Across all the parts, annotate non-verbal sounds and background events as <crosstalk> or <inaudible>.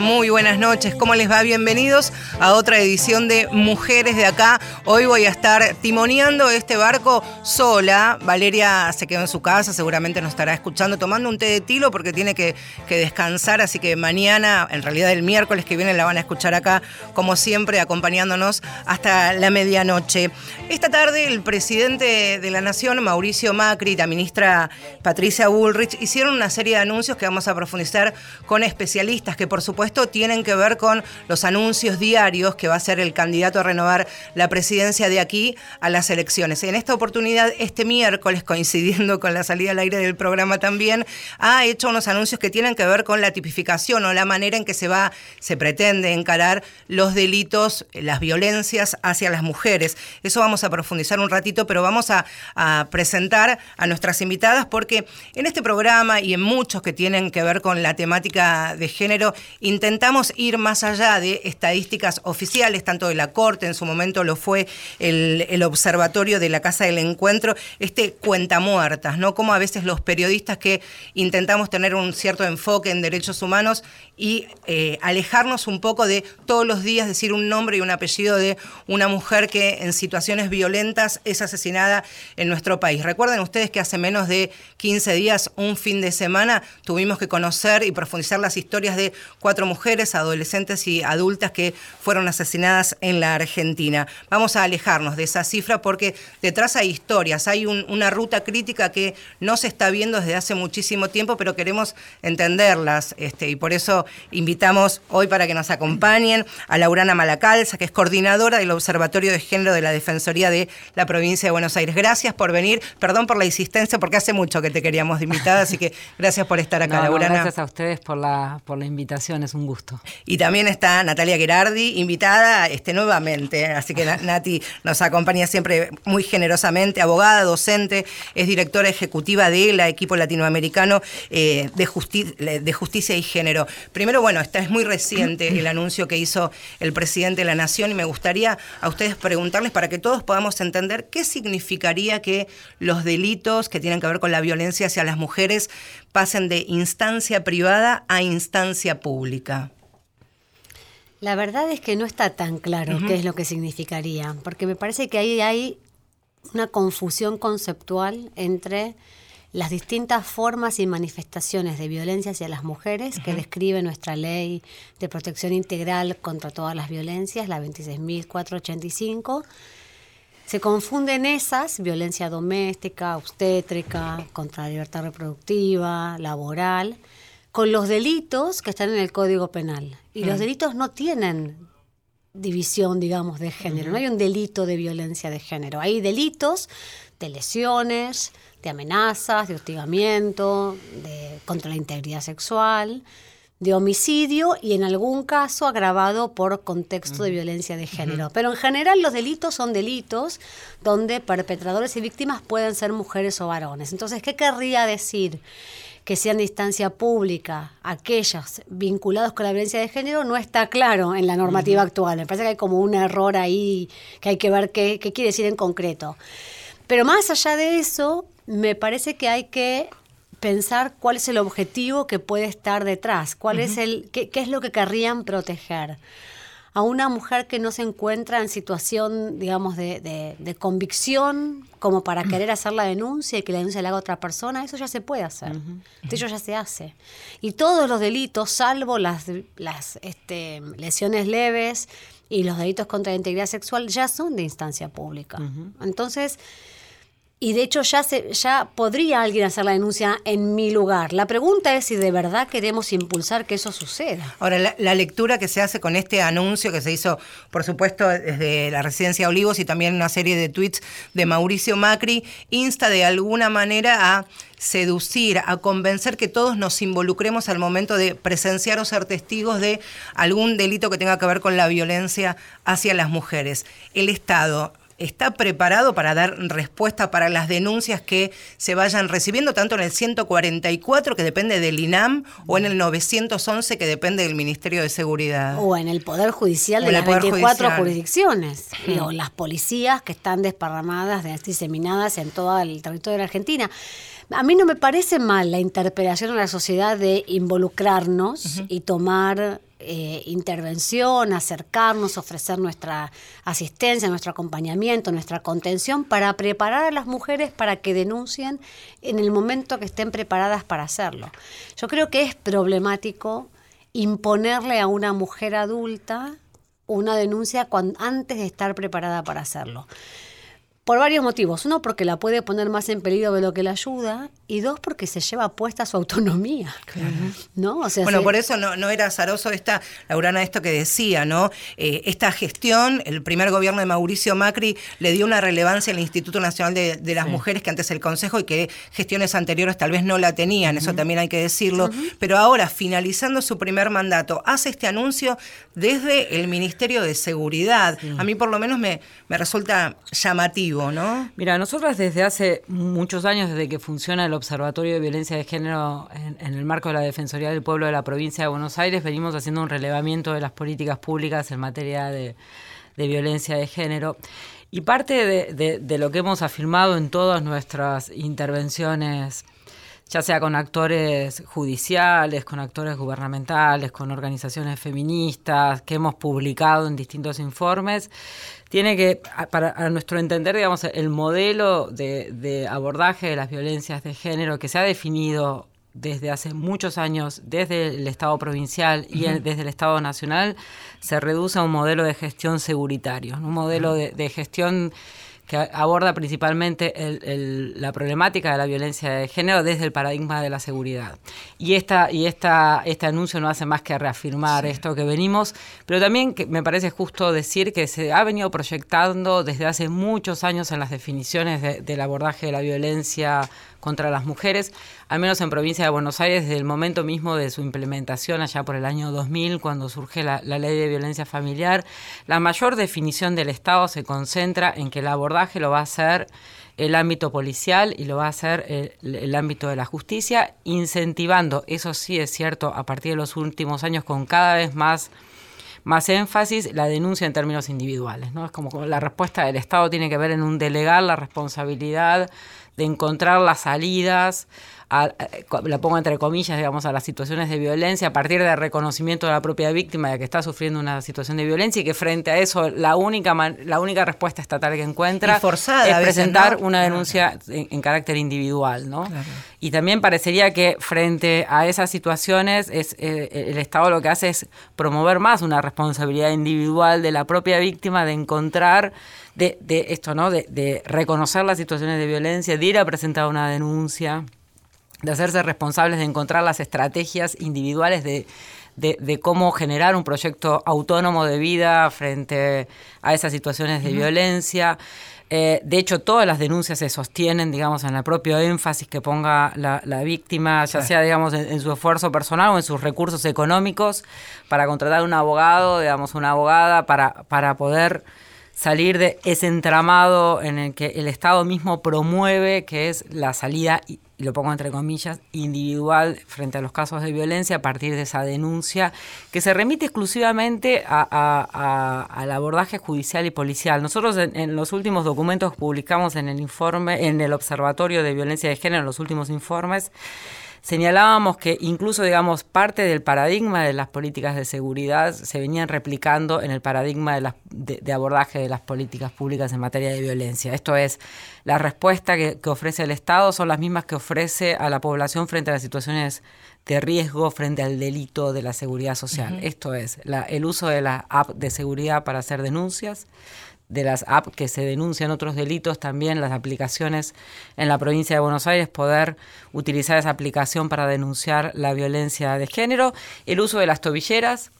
Muy buenas noches. ¿Cómo les va? Bienvenidos a otra edición de Mujeres de Acá. Hoy voy a estar timoneando este barco sola. Valeria se quedó en su casa, seguramente nos estará escuchando tomando un té de tilo porque tiene que, que descansar. Así que mañana, en realidad el miércoles que viene, la van a escuchar acá, como siempre, acompañándonos hasta la medianoche. Esta tarde, el presidente de la Nación, Mauricio Macri, y la ministra Patricia Bullrich, hicieron una serie de anuncios que vamos a profundizar con especialistas que por supuesto tienen que ver con los anuncios diarios que va a ser el candidato a renovar la presidencia de aquí a las elecciones. En esta oportunidad, este miércoles, coincidiendo con la salida al aire del programa también, ha hecho unos anuncios que tienen que ver con la tipificación o la manera en que se va, se pretende encarar los delitos, las violencias hacia las mujeres. Eso vamos a profundizar un ratito, pero vamos a, a presentar a nuestras invitadas porque en este programa y en muchos que tienen que ver con la temática de género, intentamos ir más allá de estadísticas oficiales, tanto de la Corte, en su momento lo fue el, observatorio de la Casa del Encuentro, este cuenta muertas, ¿no? Como a veces los periodistas que intentamos tener un cierto enfoque en derechos humanos y eh, alejarnos un poco de todos los días decir un nombre y un apellido de una mujer que en situaciones violentas es asesinada en nuestro país. Recuerden ustedes que hace menos de 15 días, un fin de semana, tuvimos que conocer y profundizar las historias de cuatro mujeres, adolescentes y adultas que fueron asesinadas en la Argentina. Vamos a alejarnos de esa cifra porque detrás hay historias, hay una ruta crítica que no se está viendo desde hace muchísimo tiempo, pero queremos entenderlas este, y por eso invitamos hoy para que nos acompañen a Laurana Malacalza, que es coordinadora del Observatorio de Género de la Defensoría de la Provincia de Buenos Aires. Gracias por venir, perdón por la insistencia porque hace mucho que te queríamos invitar, así que gracias por estar acá, Laurana. gracias a ustedes por la, por la invitación, es un gusto. Y también está Natalia Gerardi, invitada este, nuevamente, así que <laughs> Nati nos acompaña siempre muy generosamente, abogada, docente, es directora ejecutiva de la equipo latinoamericano eh, de, de Justicia y Género. Primero, bueno, esta es muy reciente <clears throat> el anuncio que hizo el presidente de la Nación y me gustaría a ustedes preguntarles para que todos podamos entender qué significaría que los delitos que tienen que ver con la violencia hacia las mujeres pasen de instancia privada a instancia pública. La verdad es que no está tan claro qué es lo que significaría, porque me parece que ahí hay una confusión conceptual entre las distintas formas y manifestaciones de violencia hacia las mujeres que describe nuestra ley de protección integral contra todas las violencias, la 26.485. Se confunden esas, violencia doméstica, obstétrica, contra la libertad reproductiva, laboral, con los delitos que están en el Código Penal. Y los delitos no tienen división, digamos, de género. No hay un delito de violencia de género. Hay delitos de lesiones, de amenazas, de hostigamiento, de, contra la integridad sexual, de homicidio y en algún caso agravado por contexto de violencia de género. Pero en general los delitos son delitos donde perpetradores y víctimas pueden ser mujeres o varones. Entonces, ¿qué querría decir? que sean de instancia pública, aquellos vinculados con la violencia de género, no está claro en la normativa actual. Me parece que hay como un error ahí que hay que ver qué, qué quiere decir en concreto. Pero más allá de eso, me parece que hay que pensar cuál es el objetivo que puede estar detrás, cuál es el, qué, qué, es lo que querrían proteger. A una mujer que no se encuentra en situación, digamos, de, de, convicción como para querer hacer la denuncia y que la denuncia la haga otra persona, eso ya se puede hacer. Eso ya se hace. Y todos los delitos, salvo las, las este, lesiones leves y los delitos contra la integridad sexual, ya son de instancia pública. Entonces, y de hecho ya, se, ya podría alguien hacer la denuncia en mi lugar. La pregunta es si de verdad queremos impulsar que eso suceda. Ahora, la, lectura que se hace con este anuncio que se hizo, por supuesto, desde la residencia Olivos y también una serie de tweets de Mauricio Macri, insta de alguna manera a seducir, a convencer que todos nos involucremos al momento de presenciar o ser testigos de algún delito que tenga que ver con la violencia hacia las mujeres. El Estado está preparado para dar respuesta para las denuncias que se vayan recibiendo, tanto en el 144, que depende del INAM, o en el 911, que depende del Ministerio de Seguridad. O en el Poder Judicial de las 24 jurisdicciones, o las policías que están desparramadas, diseminadas en todo el territorio de la Argentina. A mí no me parece mal la interpelación a la sociedad de involucrarnos y tomar eh, intervención, acercarnos, ofrecer nuestra asistencia, nuestro acompañamiento, nuestra contención para preparar a las mujeres para que denuncien en el momento que estén preparadas para hacerlo. Yo creo que es problemático imponerle a una mujer adulta una denuncia antes de estar preparada para hacerlo. Por varios motivos. Uno, porque la puede poner más en peligro de lo que la ayuda. Y dos, porque se lleva puesta su autonomía. ¿no? O sea, bueno, por eso no, no, era azaroso esta, Laurana, esto que decía, ¿no? Eh, esta gestión, el primer gobierno de Mauricio Macri le dio una relevancia al Instituto Nacional de, las Mujeres que antes el Consejo y que gestiones anteriores tal vez no la tenían, eso también hay que decirlo. Pero ahora, finalizando su primer mandato, hace este anuncio desde el Ministerio de Seguridad. A mí por lo menos me, me resulta llamativo. Mira, nosotros desde hace muchos años, desde que funciona el Observatorio de Violencia de Género en, el marco de la Defensoría del Pueblo de la provincia de Buenos Aires, venimos haciendo un relevamiento de las políticas públicas en materia de, violencia de género. Y parte de, lo que hemos afirmado en todas nuestras intervenciones ya sea con actores judiciales, con actores gubernamentales, con organizaciones feministas, que hemos publicado en distintos informes, tiene que, para a nuestro entender, digamos, el modelo de, abordaje de las violencias de género que se ha definido desde hace muchos años, desde el Estado provincial y desde el Estado nacional, se reduce a un modelo de gestión seguritario, un modelo de gestión que aborda principalmente la problemática de la violencia de género desde el paradigma de la seguridad. Y, esta, y esta, este anuncio no hace más que reafirmar esto que venimos, pero también que me parece justo decir que se ha venido proyectando desde hace muchos años en las definiciones del abordaje de la violencia contra las mujeres, al menos en provincia de Buenos Aires, desde el momento mismo de su implementación, allá por el año 2000, cuando surge la, ley de violencia familiar, la mayor definición del Estado se concentra en que el abordaje lo va a hacer el ámbito policial y lo va a hacer el, ámbito de la justicia, incentivando, eso sí es cierto, a partir de los últimos años con cada vez más más énfasis la denuncia en términos individuales. ¿no? Es como la respuesta del Estado tiene que ver en un delegar la responsabilidad de encontrar las salidas, la pongo entre comillas, digamos, a las situaciones de violencia a partir del reconocimiento de la propia víctima de que está sufriendo una situación de violencia y que frente a eso la única la única respuesta estatal que encuentra es presentar una denuncia en, carácter individual, ¿no? Y también parecería que frente a esas situaciones es eh, el Estado lo que hace es promover más una responsabilidad individual de la propia víctima de encontrar de, de esto, ¿no? De, de, reconocer las situaciones de violencia, de ir a presentar una denuncia, de hacerse responsables de encontrar las estrategias individuales de, de, cómo generar un proyecto autónomo de vida frente a esas situaciones de violencia. Eh, de hecho, todas las denuncias se sostienen, digamos, en el propio énfasis que ponga la, víctima, ya sea, digamos, en, su esfuerzo personal o en sus recursos económicos para contratar un abogado, digamos, una abogada para, para poder salir de ese entramado en el que el Estado mismo promueve, que es la salida, y lo pongo entre comillas, individual frente a los casos de violencia a partir de esa denuncia, que se remite exclusivamente al abordaje judicial y policial. Nosotros en, en, los últimos documentos que publicamos en el informe, en el Observatorio de Violencia de Género, en los últimos informes, señalábamos que incluso, digamos, parte del paradigma de las políticas de seguridad se venían replicando en el paradigma de, abordaje de las políticas públicas en materia de violencia. Esto es, la respuesta que, ofrece el Estado son las mismas que ofrece a la población frente a las situaciones de riesgo, frente al delito de la seguridad social. Esto es, el uso de la app de seguridad para hacer denuncias, de las apps que se denuncian otros delitos, también las aplicaciones en la provincia de Buenos Aires, poder utilizar esa aplicación para denunciar la violencia de género, el uso de las tobilleras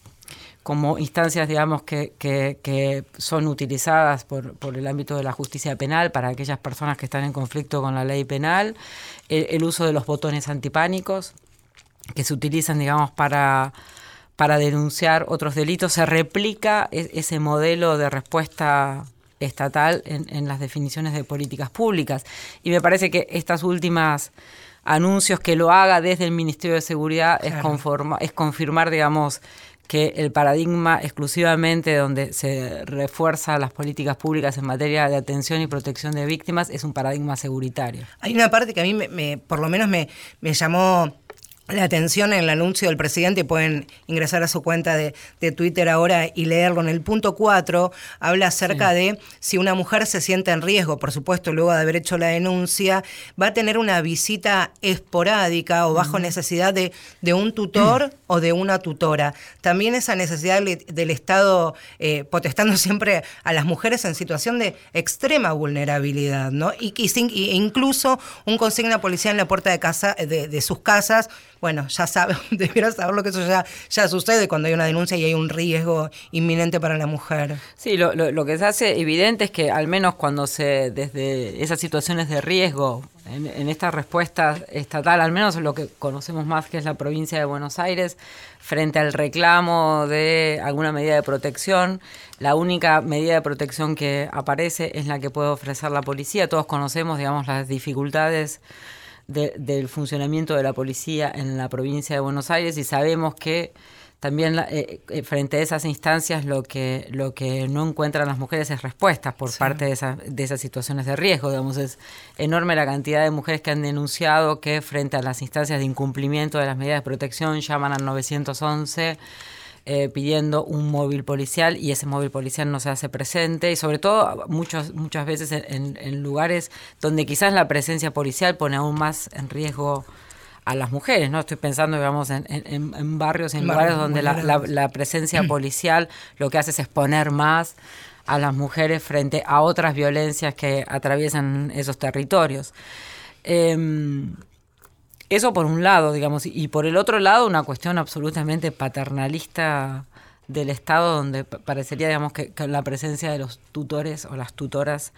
como instancias, digamos, que, que, son utilizadas por, por, el ámbito de la justicia penal para aquellas personas que están en conflicto con la ley penal, el uso de los botones antipánicos que se utilizan, digamos, para para denunciar otros delitos, se replica e-, ese modelo de respuesta estatal en, las definiciones de políticas públicas. Y me parece que estas últimas anuncios que lo haga desde el Ministerio de Seguridad es, conforma, es confirmar, digamos, que el paradigma exclusivamente donde se refuerza las políticas públicas en materia de atención y protección de víctimas es un paradigma seguritario. Hay una parte que a mí, me, por lo menos, me, me llamó la atención en el anuncio del presidente, pueden ingresar a su cuenta de, Twitter ahora y leerlo. En el punto 4 habla acerca de si una mujer se siente en riesgo, por supuesto, luego de haber hecho la denuncia, va a tener una visita esporádica o bajo necesidad de, un tutor <clears throat> o de una tutora. También esa necesidad del Estado eh, potestando <laughs> siempre a las mujeres en situación de extrema vulnerabilidad, ¿no? Y, y, incluso un consigna policial en la puerta de casa de, de sus casas bueno, ya sabe, <laughs> debiera saber lo que eso ya, ya sucede cuando hay una denuncia y hay un riesgo inminente para la mujer. Sí, lo, lo, que se hace evidente es que al menos cuando se, desde esas situaciones de riesgo, en, en esta respuesta estatal, al menos lo que conocemos más que es la provincia de Buenos Aires, frente al reclamo de alguna medida de protección, la única medida de protección que aparece es la que puede ofrecer la policía. Todos conocemos, digamos, las dificultades del funcionamiento de la policía en la provincia de Buenos Aires y sabemos que también eh, eh, frente a esas instancias lo que lo que no encuentran las mujeres es respuestas por parte de, de esas situaciones de riesgo digamos es enorme la cantidad de mujeres que han denunciado que frente a las instancias de incumplimiento de las medidas de protección llaman al 911 eh, pidiendo un móvil policial y ese móvil policial no se hace presente y sobre todo muchos, muchas veces en, lugares donde quizás la presencia policial pone aún más en riesgo a las mujeres, ¿no? Estoy pensando, digamos, en, en, barrios, en lugares donde la, presencia <clears throat> policial lo que hace es exponer más a las mujeres frente a otras violencias que atraviesan esos territorios. Em, eso por un lado, digamos, y por el otro lado una cuestión absolutamente paternalista del Estado donde parecería, digamos, que, la presencia de los tutores o las tutoras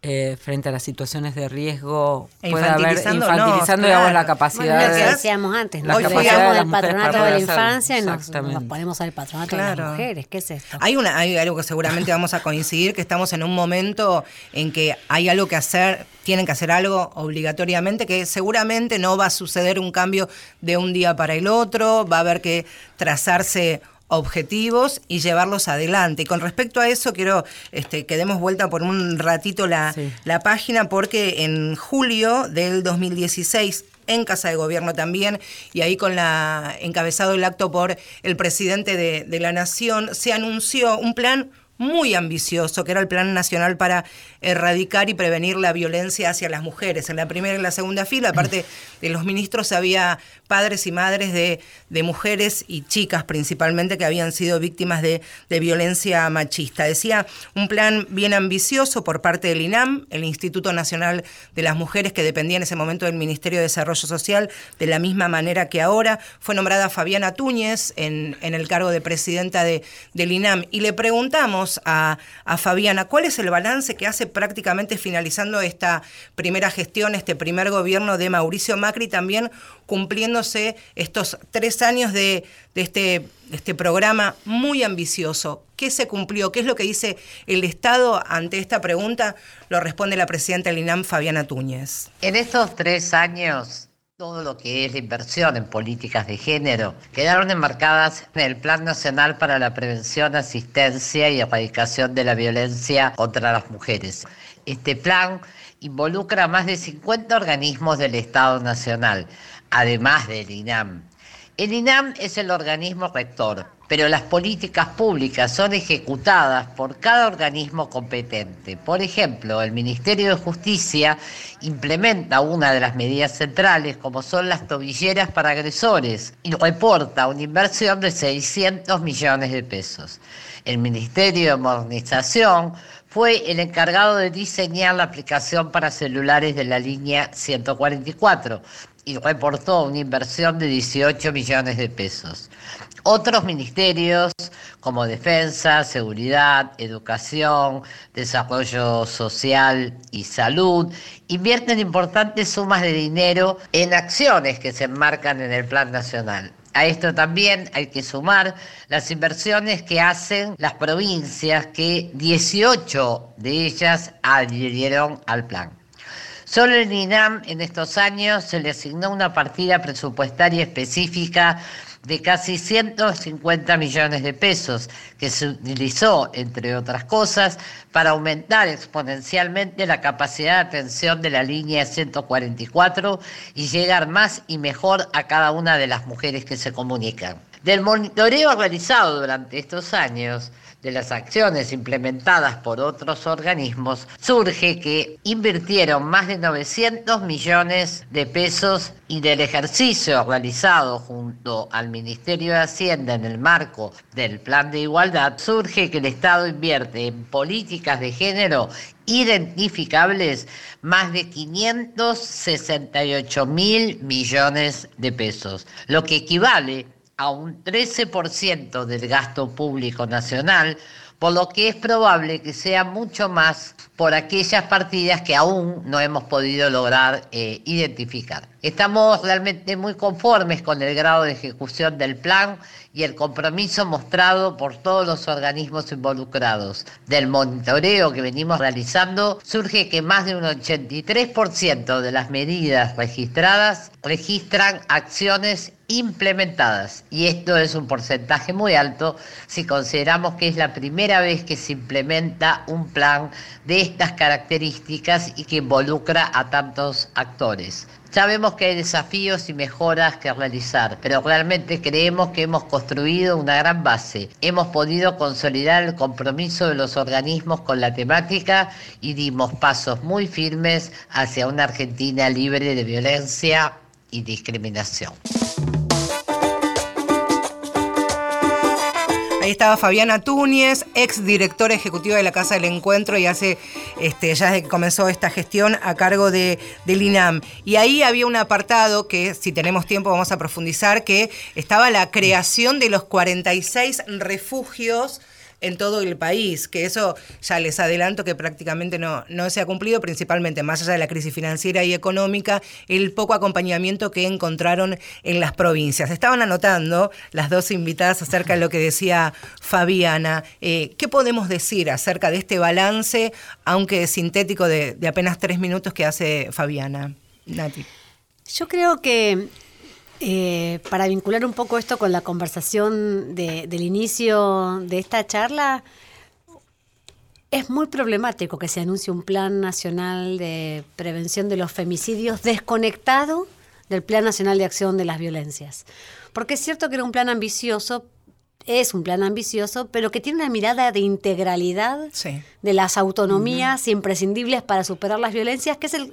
eh, frente a las situaciones de riesgo e puede haber infantilizando digamos, la capacidad bueno, lo que decíamos antes nos olvidamos del patronato de la infancia y nos, ponemos al patronato de las mujeres ¿qué es esto? hay una hay algo que seguramente vamos a coincidir que estamos en un momento en que hay algo que hacer tienen que hacer algo obligatoriamente que seguramente no va a suceder un cambio de un día para el otro va a haber que trazarse objetivos y llevarlos adelante. Y con respecto a eso, quiero este, que demos vuelta por un ratito la, la página, porque en julio del 2016 en Casa de Gobierno también, y ahí con la encabezado el acto por el presidente de, de la Nación, se anunció un plan muy ambicioso, que era el Plan Nacional para erradicar y prevenir la violencia hacia las mujeres. En la primera y en la segunda fila, aparte <laughs> de los ministros, había padres y madres de, mujeres y chicas principalmente que habían sido víctimas de, violencia machista. Decía, un plan bien ambicioso por parte del INAM, el Instituto Nacional de las Mujeres, que dependía en ese momento del Ministerio de Desarrollo Social, de la misma manera que ahora. Fue nombrada Fabiana Túñez en, el cargo de presidenta de, del INAM. Y le preguntamos a, a Fabiana, ¿cuál es el balance que hace prácticamente finalizando esta primera gestión, este primer gobierno de Mauricio Macri, también cumpliéndose estos tres años de, este, este programa muy ambicioso. ¿Qué se cumplió? ¿Qué es lo que dice el Estado ante esta pregunta? Lo responde la presidenta del INAM, Fabiana Túñez. En estos tres años todo lo que es la inversión en políticas de género quedaron enmarcadas en el Plan Nacional para la Prevención, Asistencia y Erradicación de la Violencia contra las Mujeres. Este plan involucra a más de 50 organismos del Estado Nacional, además del INAM. El INAM es el organismo rector, pero las políticas públicas son ejecutadas por cada organismo competente. Por ejemplo, el Ministerio de Justicia implementa una de las medidas centrales, como son las tobilleras para agresores, y reporta una inversión de 600 millones de pesos. El Ministerio de Modernización fue el encargado de diseñar la aplicación para celulares de la línea 144, y reportó una inversión de 18 millones de pesos. Otros ministerios como Defensa, Seguridad, Educación, Desarrollo Social y Salud invierten importantes sumas de dinero en acciones que se enmarcan en el Plan Nacional. A esto también hay que sumar las inversiones que hacen las provincias, que 18 de ellas adhirieron al plan. Solo en INAM en estos años se le asignó una partida presupuestaria específica de casi 150 millones de pesos, que se utilizó, entre otras cosas, para aumentar exponencialmente la capacidad de atención de la línea 144 y llegar más y mejor a cada una de las mujeres que se comunican. Del monitoreo realizado durante estos años, de las acciones implementadas por otros organismos, surge que invirtieron más de 900 millones de pesos y del ejercicio realizado junto al Ministerio de Hacienda en el marco del Plan de Igualdad, surge que el Estado invierte en políticas de género identificables más de 568 mil millones de pesos, lo que equivale a un 13% del gasto público nacional, por lo que es probable que sea mucho más por aquellas partidas que aún no hemos podido lograr eh, identificar. Estamos realmente muy conformes con el grado de ejecución del plan y el compromiso mostrado por todos los organismos involucrados. Del monitoreo que venimos realizando surge que más de un 83% de las medidas registradas registran acciones implementadas y esto es un porcentaje muy alto si consideramos que es la primera vez que se implementa un plan de estas características y que involucra a tantos actores. Sabemos que hay desafíos y mejoras que realizar, pero realmente creemos que hemos construido una gran base. Hemos podido consolidar el compromiso de los organismos con la temática y dimos pasos muy firmes hacia una Argentina libre de violencia y discriminación. Estaba Fabiana Túñez, ex directora ejecutiva de la Casa del Encuentro y hace, este, ya desde que comenzó esta gestión, a cargo de, del INAM. Y ahí había un apartado que, si tenemos tiempo, vamos a profundizar, que estaba la creación de los 46 refugios en todo el país, que eso ya les adelanto que prácticamente no, no se ha cumplido, principalmente más allá de la crisis financiera y económica, el poco acompañamiento que encontraron en las provincias. Estaban anotando las dos invitadas acerca de lo que decía Fabiana. Eh, ¿Qué podemos decir acerca de este balance, aunque sintético, de, de apenas tres minutos que hace Fabiana? Nati. Yo creo que eh, para vincular un poco esto con la conversación del inicio de esta charla, es muy problemático que se anuncie un plan nacional de prevención de los femicidios desconectado del Plan Nacional de Acción de las Violencias. Porque es cierto que era un plan ambicioso, es un plan ambicioso, pero que tiene una mirada de integralidad de las autonomías imprescindibles para superar las violencias, que es el,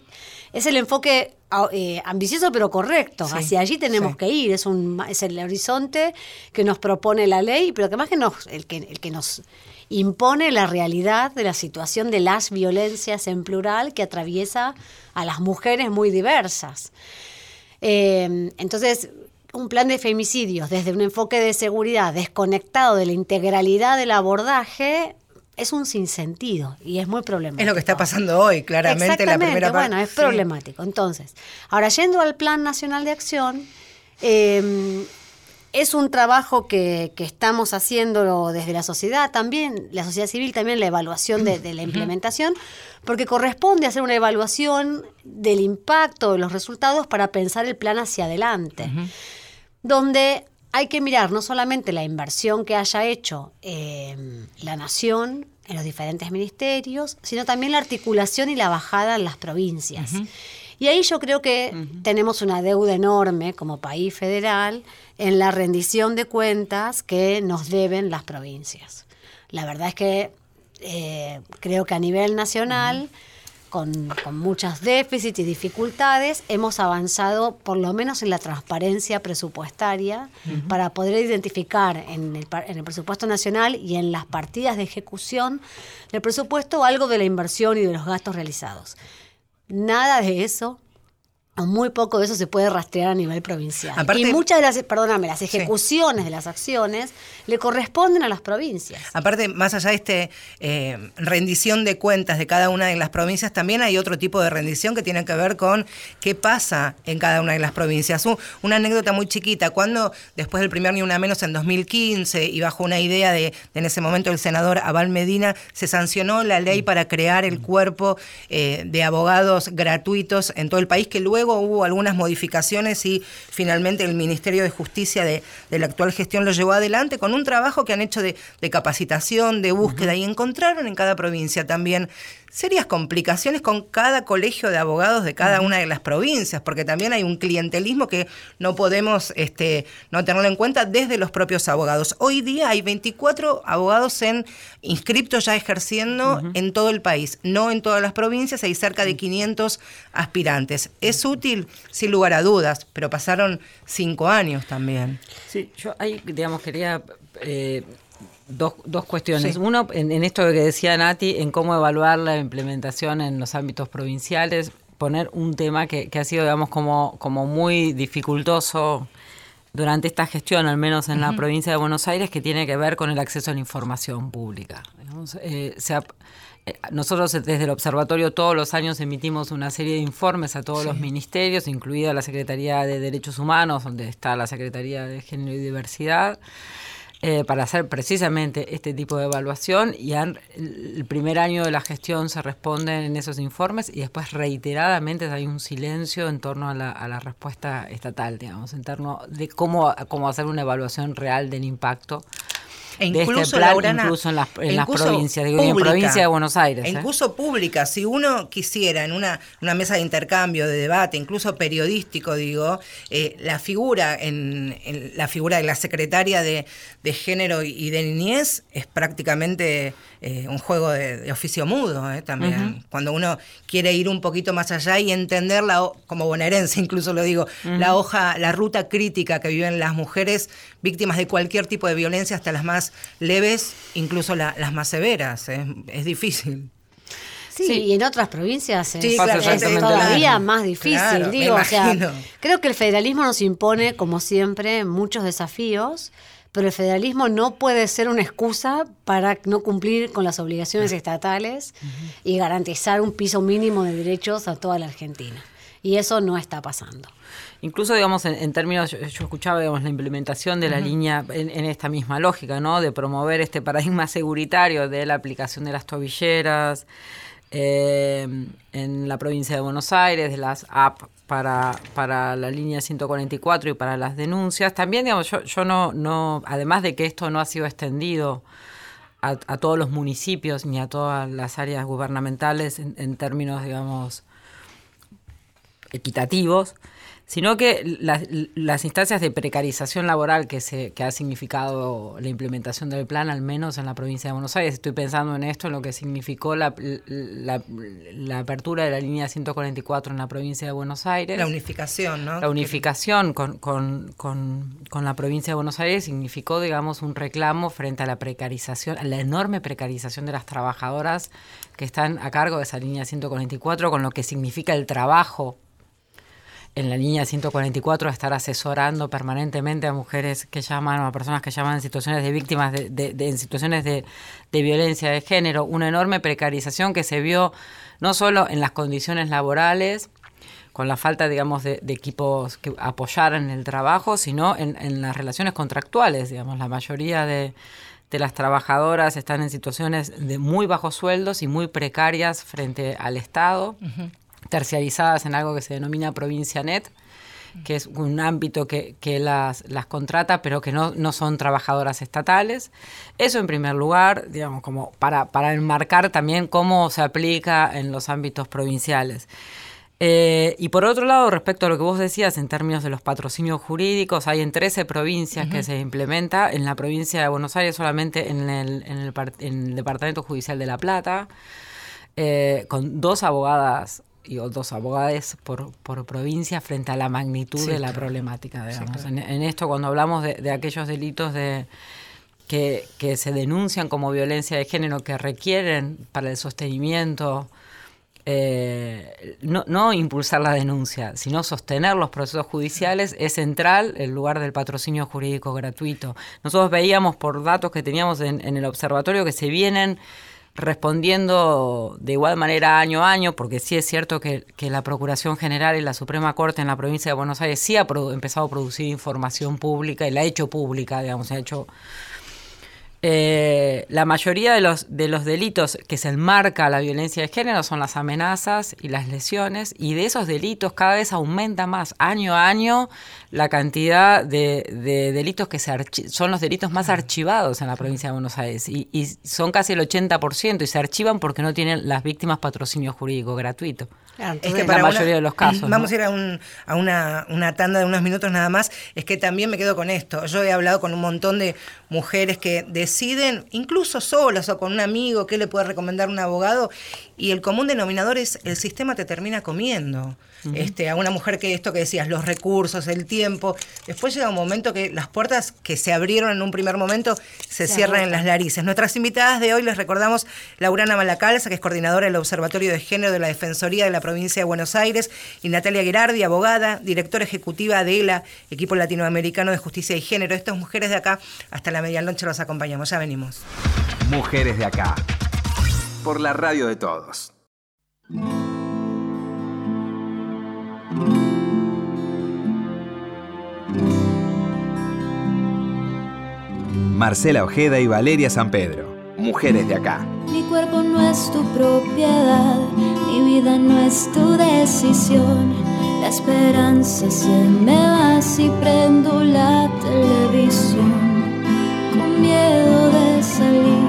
es el enfoque ah, eh, ambicioso pero correcto. Hacia allí tenemos que ir. Es, un, es el horizonte que nos propone la ley, pero que más que nos, el que, el que nos impone la realidad de la situación de las violencias en plural que atraviesa a las mujeres muy diversas. Eh, entonces, un plan de femicidios desde un enfoque de seguridad desconectado de la integralidad del abordaje es un sinsentido y es muy problemático. Es lo que está pasando hoy, claramente, la primera parte. Bueno, es problemático. Entonces, ahora yendo al Plan Nacional de Acción, em, es un trabajo que, estamos haciendo desde la sociedad también, la sociedad civil también, la evaluación de, la implementación, porque corresponde hacer una evaluación del impacto de los resultados para pensar el plan hacia adelante, donde hay que mirar no solamente la inversión que haya hecho em, la nación en los diferentes ministerios, sino también la articulación y la bajada en las provincias. Y ahí yo creo que tenemos una deuda enorme como país federal en la rendición de cuentas que nos deben las provincias. La verdad es que eh, creo que a nivel nacional con, muchos déficits y dificultades, hemos avanzado por lo menos en la transparencia presupuestaria para poder identificar en el, en el, presupuesto nacional y en las partidas de ejecución del presupuesto algo de la inversión y de los gastos realizados. Nada de eso muy poco de eso se puede rastrear a nivel provincial. y muchas de las, perdóname, las ejecuciones de las acciones le corresponden a las provincias. Aparte, más allá de este eh, rendición de cuentas de cada una de las provincias, también hay otro tipo de rendición que tiene que ver con qué pasa en cada una de las provincias. una anécdota muy chiquita, cuando después del primer Ni Una Menos en 2015 y bajo una idea de, en ese momento el senador Abal Medina, se sancionó la ley para crear el cuerpo eh, de abogados gratuitos en todo el país, que luego hubo algunas modificaciones y finalmente el Ministerio de Justicia de, la actual gestión lo llevó adelante con un trabajo que han hecho de, capacitación, de búsqueda y encontraron en cada provincia también serias complicaciones con cada colegio de abogados de cada una de las provincias, porque también hay un clientelismo que no podemos este, no tenerlo en cuenta desde los propios abogados. Hoy día hay 24 abogados en inscriptos ya ejerciendo en todo el país, no en todas las provincias, hay cerca de 500 aspirantes. Es útil, sin lugar a dudas, pero pasaron cinco años también. Sí, yo ahí, digamos, quería... Eh, Dos, dos cuestiones. Uno, en, esto que decía Nati, en cómo evaluar la implementación en los ámbitos provinciales, poner un tema que, ha sido, digamos, como, como muy dificultoso durante esta gestión, al menos en la provincia de Buenos Aires, que tiene que ver con el acceso a la información pública. Eh, eh, nosotros desde el observatorio todos los años emitimos una serie de informes a todos los ministerios, incluida la Secretaría de Derechos Humanos, donde está la Secretaría de Género y Diversidad. Eh, para hacer precisamente este tipo de evaluación y el primer año de la gestión se responden en esos informes y después reiteradamente hay un silencio en torno a la, respuesta estatal, digamos, en torno de cómo, cómo hacer una evaluación real del impacto e incluso, incluso en las, provincias, digo, en provincia de Buenos Aires. ¿eh? incluso pública, si uno quisiera en una, una, mesa de intercambio, de debate, incluso periodístico, digo, eh, la figura en, la figura de la secretaria de, género y de niñez es prácticamente eh, un juego de, oficio mudo también. Cuando uno quiere ir un poquito más allá y entender la, como bonaerense <laughs> incluso lo digo, la hoja, la ruta crítica que viven las mujeres víctimas de cualquier tipo de violencia, hasta las más leves, incluso las más severas. Es difícil. Sí, y en otras provincias es, todavía más difícil. digo, o sea, creo que el federalismo nos impone, como siempre, muchos desafíos, pero el federalismo no puede ser una excusa para no cumplir con las obligaciones estatales y garantizar un piso mínimo de derechos a toda la Argentina. Y eso no está pasando. Incluso, digamos, en, términos, yo, escuchaba, digamos, la implementación de la línea en, esta misma lógica, ¿no? De promover este paradigma seguritario de la aplicación de las tobilleras eh, en la provincia de Buenos Aires, de las apps para, para la línea 144 y para las denuncias. También, digamos, yo, yo no, no, además de que esto no ha sido extendido a, todos los municipios ni a todas las áreas gubernamentales en términos, digamos, equitativos, sino que las, instancias de precarización laboral que, se, que ha significado la implementación del plan, al menos en la provincia de Buenos Aires, estoy pensando en esto, en lo que significó la, la, apertura de la línea 144 en la provincia de Buenos Aires. La unificación, ¿no? La unificación con, con, con, con la provincia de Buenos Aires significó, digamos, un reclamo frente a la precarización, a la enorme precarización de las trabajadoras que están a cargo de esa línea 144, con lo que significa el trabajo en la línea 144 a estar asesorando permanentemente a mujeres que llaman o a personas que llaman en situaciones de víctimas de, en situaciones de, violencia de género, una enorme precarización que se vio no solo en las condiciones laborales, con la falta, digamos, de, equipos que apoyaran el trabajo, sino en, las relaciones contractuales, digamos, la mayoría de, las trabajadoras están en situaciones de muy bajos sueldos y muy precarias frente al Estado terciarizadas en algo que se denomina provincia net, que es un ámbito que, las, las, contrata, pero que no, no, son trabajadoras estatales. Eso en primer lugar, digamos, como para, para enmarcar también cómo se aplica en los ámbitos provinciales. Eh, y por otro lado, respecto a lo que vos decías en términos de los patrocinios jurídicos, hay en 13 provincias que se implementa, en la provincia de Buenos Aires solamente en el, en el, en el Departamento Judicial de La Plata, eh, con dos abogadas y dos abogados por, por provincia frente a la magnitud de la problemática. Digamos. en, esto, cuando hablamos de, aquellos delitos de que, que, se denuncian como violencia de género, que requieren para el sostenimiento eh, no, impulsar la denuncia, sino sostener los procesos judiciales, es central el lugar del patrocinio jurídico gratuito. Nosotros veíamos por datos que teníamos en, el observatorio que se vienen respondiendo de igual manera año a año, porque sí es cierto que, la Procuración General y la Suprema Corte en la provincia de Buenos Aires sí ha empezado a producir información pública y la ha hecho pública, digamos, ha hecho eh, la mayoría de los, de los delitos que se enmarca la violencia de género son las amenazas y las lesiones, y de esos delitos cada vez aumenta más año a año la cantidad de, delitos que se son los delitos más archivados en la provincia de Buenos Aires, y, son casi el 80%, y se archivan porque no tienen las víctimas patrocinio jurídico gratuito. Es que para la mayoría de los casos. Vamos a ir a, a una, una tanda de unos minutos nada más. Es que también me quedo con esto. Yo he hablado con un montón de mujeres que deciden, incluso solas o con un amigo, qué le puede recomendar un abogado, y el común denominador es el sistema te termina comiendo. este, a una mujer que esto que decías, los recursos, el tiempo, después llega un momento que las puertas que se abrieron en un primer momento se, cierran en las narices. Nuestras invitadas de hoy les recordamos Laurana Malacalza, que es coordinadora del Observatorio de Género de la Defensoría de la Provincia de Buenos Aires, y Natalia Girardi, abogada, directora ejecutiva de ELA, Equipo Latinoamericano de Justicia y Género. Estas mujeres de acá, hasta la medianoche los acompañamos. Ya venimos. Mujeres de acá por la radio de todos. Marcela Ojeda y Valeria San Pedro, mujeres de acá. Mi cuerpo no es tu propiedad, mi vida no es tu decisión. La esperanza se me va si prendo la televisión, con miedo de salir,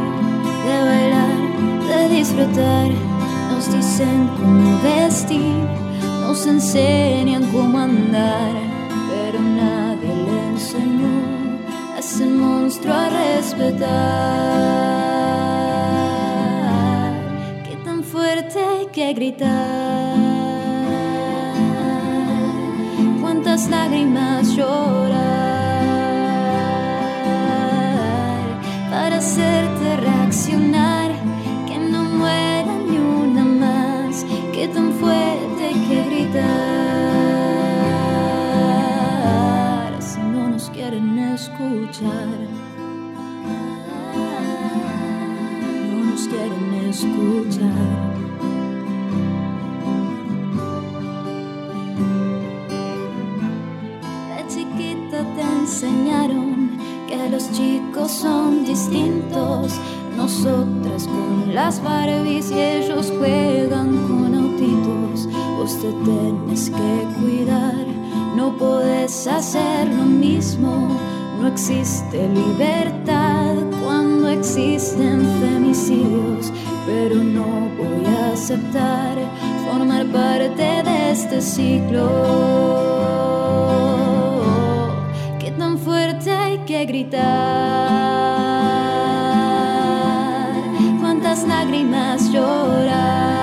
de bailar disfrutar, nos dicen cómo vestir, nos enseñan cómo andar, pero nadie le enseñó a ese monstruo a respetar. Fuerte que gritar, cuántas lágrimas llorar para hacerte reaccionar tan fuerte que gritar si no nos quieren escuchar. No nos quieren escuchar. Enseñaron que los chicos son distintos. Nosotras con las Barbies y ellos juegan con vos te tienes que cuidar, no puedes hacer lo mismo, no existe libertad cuando existen femicidios, pero no voy a aceptar formar parte de este ciclo. Gritar? ¿Cuántas lágrimas llorar?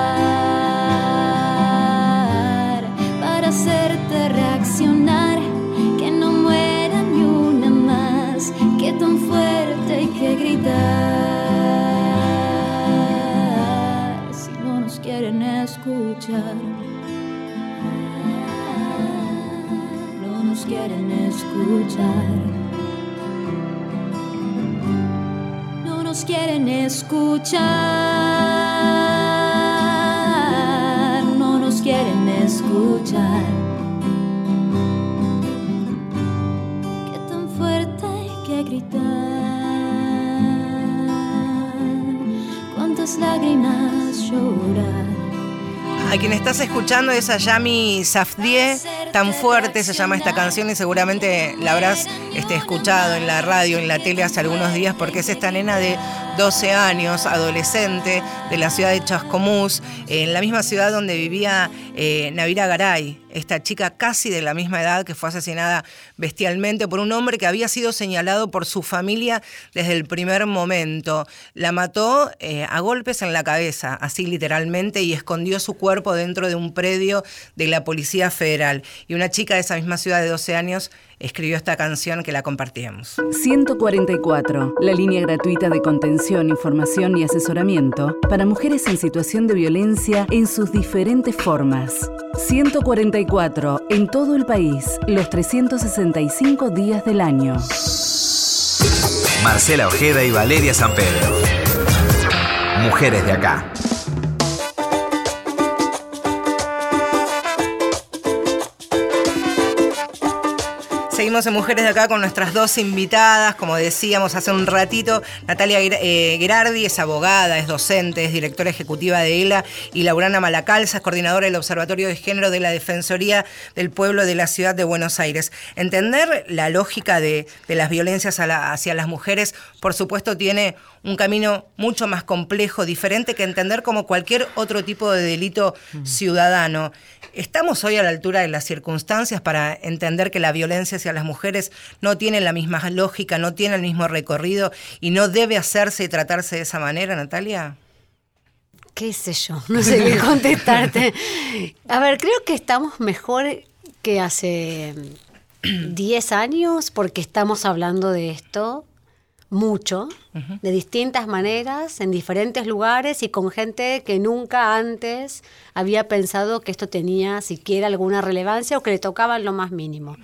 que no muera ni una más, que tan fuerte hay que gritar. Si no nos quieren escuchar, no nos quieren escuchar. Quieren escuchar, no nos quieren escuchar. lágrimas llorar. A quien estás escuchando es a Yami Safdie, tan fuerte se llama esta canción y seguramente la habrás este, escuchado en la radio, en la tele hace algunos días porque es esta nena de 12 años, adolescente, de la ciudad de Chascomús, en la misma ciudad donde vivía eh, Navira Garay, esta chica casi de la misma edad que fue asesinada bestialmente por un hombre que había sido señalado por su familia desde el primer momento. La mató eh, a golpes en la cabeza, así literalmente, y escondió su cuerpo dentro de un predio de la Policía Federal. Y una chica de esa misma ciudad de 12 años escribió esta canción que la compartíamos. 144, la línea gratuita de contención información y asesoramiento para mujeres en situación de violencia en sus diferentes formas. 144 en todo el país, los 365 días del año. Marcela Ojeda y Valeria San Pedro. Mujeres de acá. Seguimos en Mujeres de Acá con nuestras dos invitadas, como decíamos hace un ratito, Natalia eh, Gerardi es abogada, es docente, es directora ejecutiva de ELA y Laurana Malacalza es coordinadora del Observatorio de Género de la Defensoría del Pueblo de la Ciudad de Buenos Aires. Entender la lógica de, las violencias hacia las mujeres, por supuesto, tiene un camino mucho más complejo, diferente que entender como cualquier otro tipo de delito ciudadano. ¿Estamos hoy a la altura de las circunstancias para entender que la violencia hacia las mujeres no tiene la misma lógica, no tiene el mismo recorrido y no debe hacerse y tratarse de esa manera, Natalia? ¿Qué sé yo? No sé qué contestarte. A ver, creo que estamos mejor que hace 10 años porque estamos hablando de esto mucho, de distintas maneras, en diferentes lugares y con gente que nunca antes había pensado que esto tenía siquiera alguna relevancia o que le tocaba lo más mínimo.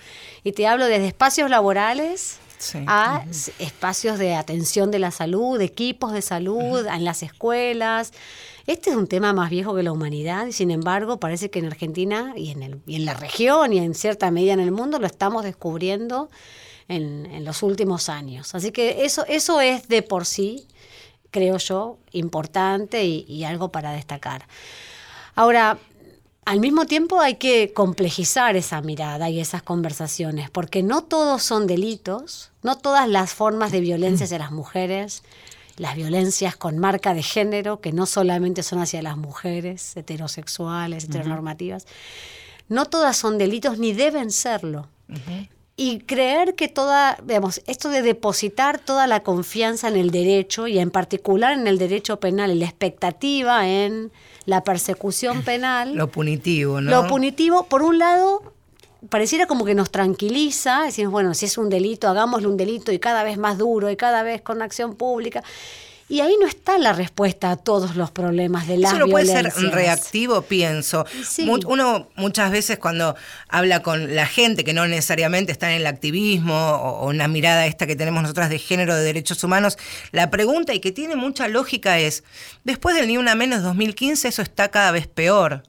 Y te hablo desde espacios laborales a espacios de atención de la salud, de equipos de salud, en las escuelas. Este es un tema más viejo que la humanidad y sin embargo parece que en Argentina y en, el, y en la región y en cierta medida en el mundo lo estamos descubriendo en, los últimos años. Así que eso, eso es de por sí, creo yo, importante y, algo para destacar. Ahora, al mismo tiempo hay que complejizar esa mirada y esas conversaciones, porque no todos son delitos, no todas las formas de violencia hacia las mujeres, las violencias con marca de género, que no solamente son hacia las mujeres heterosexuales, heteronormativas, no todas son delitos ni deben serlo y creer que toda, digamos, esto de depositar toda la confianza en el derecho y en particular en el derecho penal, en la expectativa en la persecución penal. Lo punitivo, ¿no? Lo punitivo, por un lado, pareciera como que nos tranquiliza, decimos, bueno, si es un delito, hagámosle un delito y cada vez más duro y cada vez con acción pública. Y ahí no está la respuesta a todos los problemas de la Eso no puede ser reactivo, pienso. Uno muchas veces cuando habla con la gente que no necesariamente está en el activismo o, una mirada esta que tenemos nosotras de género de derechos humanos, la pregunta y que tiene mucha lógica es, después del Ni Una Menos 2015 eso está cada vez peor.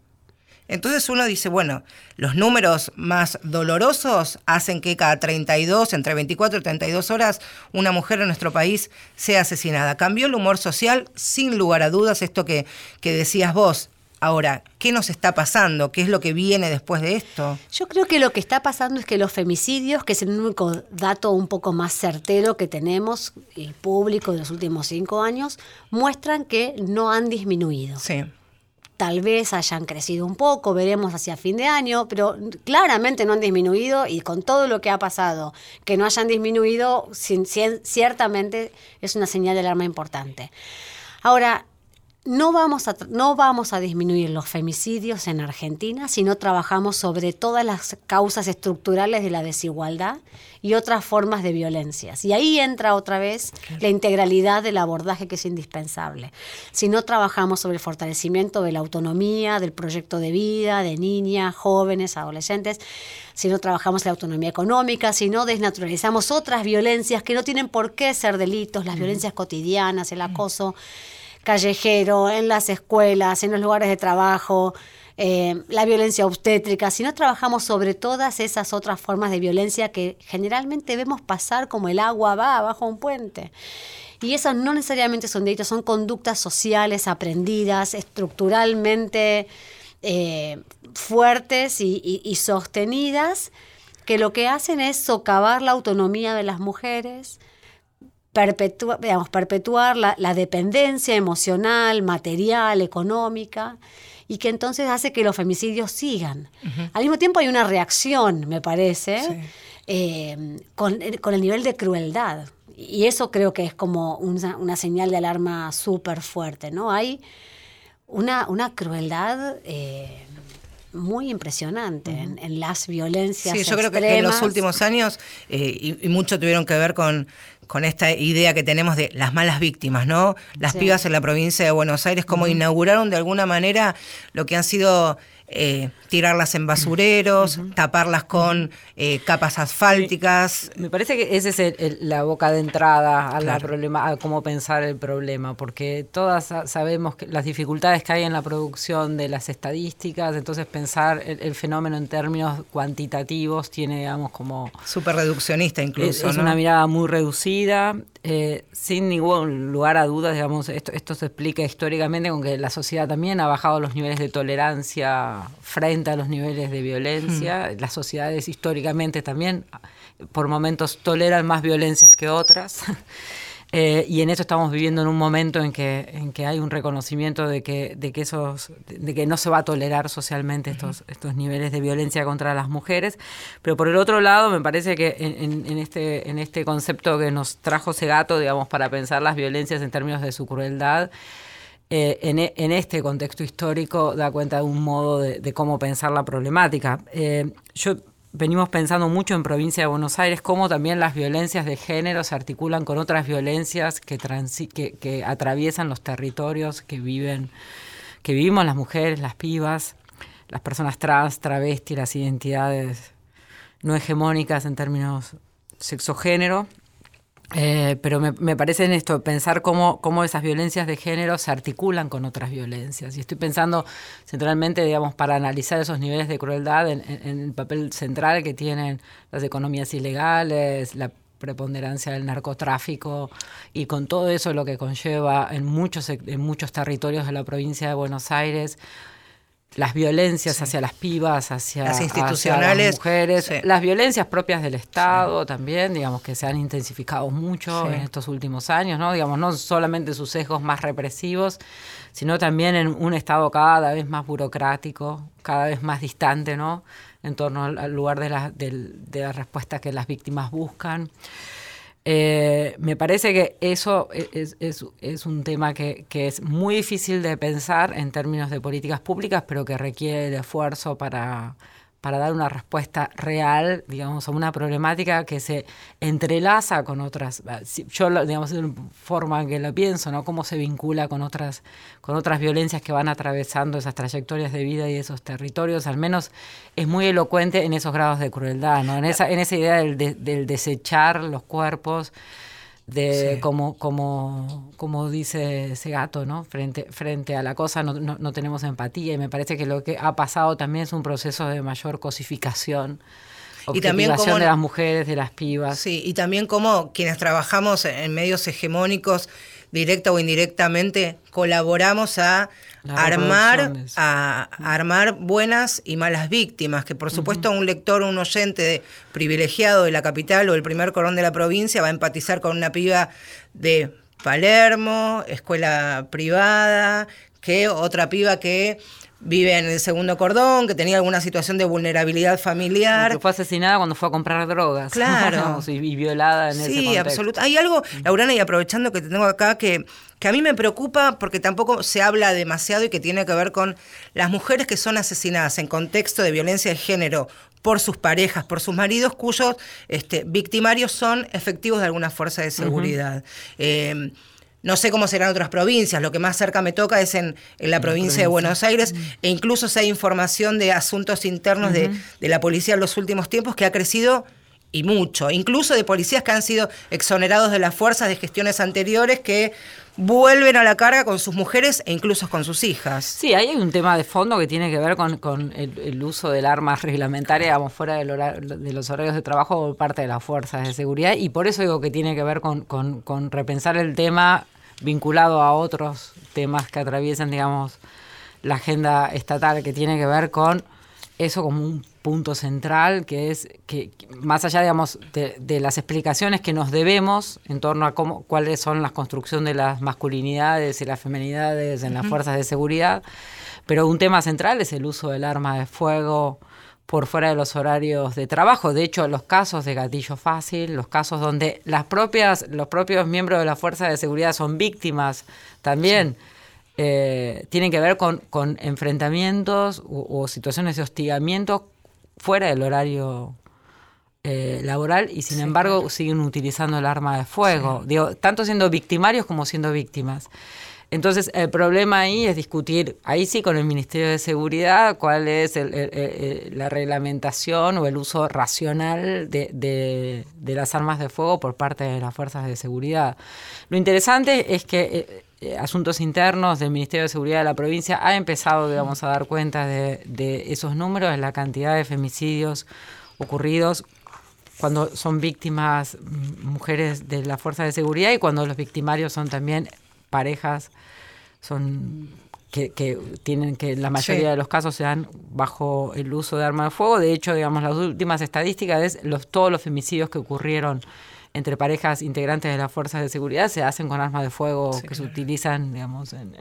Entonces uno dice, bueno, los números más dolorosos hacen que cada 32, entre 24 y 32 horas, una mujer en nuestro país sea asesinada. Cambió el humor social, sin lugar a dudas, esto que, que decías vos. Ahora, ¿qué nos está pasando? ¿Qué es lo que viene después de esto? Yo creo que lo que está pasando es que los femicidios, que es el único dato un poco más certero que tenemos, y público de los últimos cinco años, muestran que no han disminuido. Sí tal vez hayan crecido un poco, veremos hacia fin de año, pero claramente no han disminuido y con todo lo que ha pasado, que no hayan disminuido, ciertamente es una señal de alarma importante. Ahora, no vamos, a, no vamos a disminuir los femicidios en Argentina si no trabajamos sobre todas las causas estructurales de la desigualdad y otras formas de violencias. Y ahí entra otra vez la integralidad del abordaje que es indispensable. Si no trabajamos sobre el fortalecimiento de la autonomía, del proyecto de vida, de niñas, jóvenes, adolescentes, si no trabajamos la autonomía económica, si no desnaturalizamos otras violencias que no tienen por qué ser delitos, las violencias cotidianas, el acoso callejero, en las escuelas, en los lugares de trabajo, eh, la violencia obstétrica, si no trabajamos sobre todas esas otras formas de violencia que generalmente vemos pasar como el agua va bajo un puente. Y esas no necesariamente son delitos, son conductas sociales aprendidas, estructuralmente eh, fuertes y sostenidas, que lo que hacen es socavar la autonomía de las mujeres, perpetuar la, dependencia emocional, material, económica, y que entonces hace que los femicidios sigan. Al mismo tiempo hay una reacción, me parece, eh, con, el nivel de crueldad. Y eso creo que es como una, señal de alarma súper fuerte, ¿no? Hay una, una crueldad... Eh, muy impresionante en, en las violencias. Sí, yo creo que en los últimos años, eh, y, y mucho tuvieron que ver con, con esta idea que tenemos de las malas víctimas, ¿no? Las Sí. pibas en la provincia de Buenos Aires, como inauguraron de alguna manera lo que han sido eh, tirarlas en basureros, taparlas con eh, capas asfálticas. Me parece que esa es el- el- la boca de entrada a la problema, a cómo pensar el problema, porque todas sa- sabemos que las dificultades que hay en la producción de las estadísticas, entonces pensar el, el fenómeno en términos cuantitativos tiene, digamos, como Súper reduccionista incluso, es ¿no? una mirada muy reducida, eh, sin ningún lugar a dudas, digamos, esto, esto se explica históricamente con que la sociedad también ha bajado los niveles de tolerancia frente a los niveles de violencia. Las sociedades históricamente también por momentos toleran más violencias que otras. <laughs> Eh, y en eso estamos viviendo en un momento en que, en que hay un reconocimiento de que, de que esos, de que no se va a tolerar socialmente estos, estos niveles de violencia contra las mujeres. Pero por el otro lado, me parece que en, este, en este concepto que nos trajo Segato, digamos, para pensar las violencias en términos de su crueldad, eh, en, e- en este contexto histórico da cuenta de un modo de, de cómo pensar la problemática. Eh, yo venimos pensando mucho en provincia de Buenos Aires cómo también las violencias de género se articulan con otras violencias que, que, que atraviesan los territorios que viven, que vivimos las mujeres, las pibas, las personas trans, travestis, las identidades no hegemónicas en términos sexo-género. Eh, pero me, me parece en esto, pensar cómo, cómo esas violencias de género se articulan con otras violencias. Y estoy pensando centralmente, digamos, para analizar esos niveles de crueldad en, en- en el papel central que tienen las economías ilegales, la preponderancia del narcotráfico y con todo eso lo que conlleva en muchos, en muchos territorios de la provincia de Buenos Aires, las violencias hacia las pibas, hacia, Las hacia institucionales, las mujeres, sí. las violencias propias del Estado también, digamos que se han intensificado mucho en estos últimos años, ¿no? Digamos, no solamente sus sesgos más represivos, sino también en un Estado cada vez más burocrático, cada vez más distante, ¿no? En torno al, lugar de la, del- de la respuesta que las víctimas buscan. Eh, me parece que eso e- es, un tema que, que es muy difícil de pensar en términos de políticas públicas, pero que requiere de esfuerzo para, para dar una respuesta real, digamos, a una problemática que se entrelaza con otras. Yo, digamos, de una forma en que lo pienso, ¿no? Cómo se vincula con otras, con otras violencias que van atravesando esas trayectorias de vida y esos territorios, al menos es muy elocuente en esos grados de crueldad, ¿no? En esa, en esa idea del, de- del desechar los cuerpos, de Sí. como, como, como dice ese gato, ¿no? Frente, frente a la cosa no, no- no tenemos empatía y me parece que lo que ha pasado también es un proceso de mayor cosificación. Y también cómo- de las mujeres, de las pibas. Sí, y también como quienes trabajamos en medios hegemónicos, directa o indirectamente, colaboramos a armar, a, a armar buenas y malas víctimas, que por supuesto un lector, un oyente de- privilegiado de la capital o el primer corón de la provincia va a empatizar con una piba de Palermo, escuela privada, que otra piba que vive en el segundo cordón, que tenía alguna situación de vulnerabilidad familiar. Que fue asesinada cuando fue a comprar drogas. Claro. <laughs> Y, y violada en ese Sí, contexto. absolutamente. Hay algo, Laurana, y aprovechando que te tengo acá, que, que a mí me preocupa porque tampoco se habla demasiado y que tiene que ver con las mujeres que son asesinadas en contexto de violencia de género por sus parejas, por sus maridos, cuyos este, victimarios son efectivos de alguna fuerza de seguridad. Eh, no sé cómo serán otras provincias, lo que más cerca me toca es en, en la provincia de Buenos Aires, e incluso si hay información de asuntos internos de, de la policía en los últimos tiempos que ha crecido y mucho, incluso de policías que han sido exonerados de las fuerzas de gestiones anteriores que vuelven a la carga con sus mujeres e incluso con sus hijas. Sí, ahí hay un tema de fondo que tiene que ver con, el, el uso del arma reglamentaria, digamos, fuera del hora- de los horarios de trabajo por parte de las fuerzas de seguridad. Y por eso digo que tiene que ver con, con- con repensar el tema vinculado a otros temas que atraviesan, digamos, la agenda estatal, que tiene que ver con eso como un punto central, que es que más allá, digamos, de, de las explicaciones que nos debemos en torno a cómo, cuáles son las construcción de las masculinidades y las feminidades en las fuerzas de seguridad, pero un tema central es el uso del arma de fuego por fuera de los horarios de trabajo. De hecho, los casos de gatillo fácil, los casos donde las propias, los propios miembros de la fuerza de seguridad son víctimas también eh, tienen que ver con, enfrentamientos o, situaciones de hostigamiento fuera del horario eh, laboral y sin embargo siguen utilizando el arma de fuego, digo, tanto siendo victimarios como siendo víctimas. Entonces, el problema ahí es discutir, ahí sí, con el Ministerio de Seguridad, cuál es la reglamentación o el uso racional de, las armas de fuego por parte de las fuerzas de seguridad. Lo interesante es que eh, Asuntos Internos del Ministerio de Seguridad de la provincia ha empezado, digamos, a dar cuenta de, de esos números, de la cantidad de femicidios ocurridos cuando son víctimas mm, mujeres de la fuerza de seguridad y cuando los victimarios son también parejas son que, tienen que la mayoría de los casos se dan bajo el uso de arma de fuego. De hecho, digamos, las últimas estadísticas es los, todos los femicidios que ocurrieron entre parejas integrantes de las fuerzas de seguridad se hacen con armas de fuego que se utilizan, digamos, en,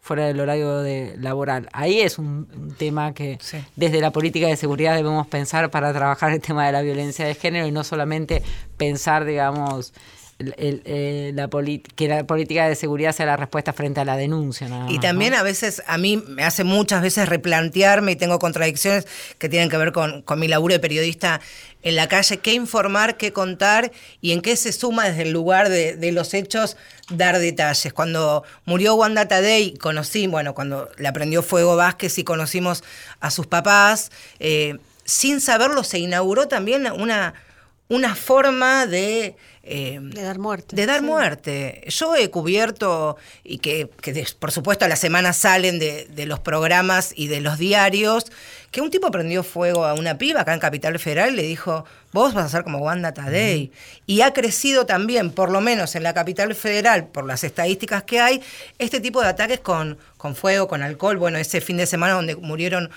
fuera del horario de laboral. Ahí es un, tema que desde la política de seguridad debemos pensar para trabajar el tema de la violencia de género y no solamente pensar, digamos, eh, la que la política de seguridad sea la respuesta frente a la denuncia. y también a veces, a mí me hace muchas veces replantearme y tengo contradicciones que tienen que ver con, con mi laburo de periodista en la calle, qué informar, qué contar y en qué se suma desde el lugar de, los hechos dar detalles. Cuando murió Wanda Tadei, conocí, bueno, cuando le aprendió Fuego Vázquez y conocimos a sus papás, eh, sin saberlo se inauguró también una, una forma de eh, de dar muerte. De dar muerte. Yo he cubierto, y que, por supuesto a la semana salen de, los programas y de los diarios, que un tipo prendió fuego a una piba acá en Capital Federal y le dijo, vos vas a ser como Wanda Tadei. Y ha crecido también, por lo menos en la Capital Federal, por las estadísticas que hay, este tipo de ataques con, con fuego, con alcohol. Bueno, ese fin de semana donde murieron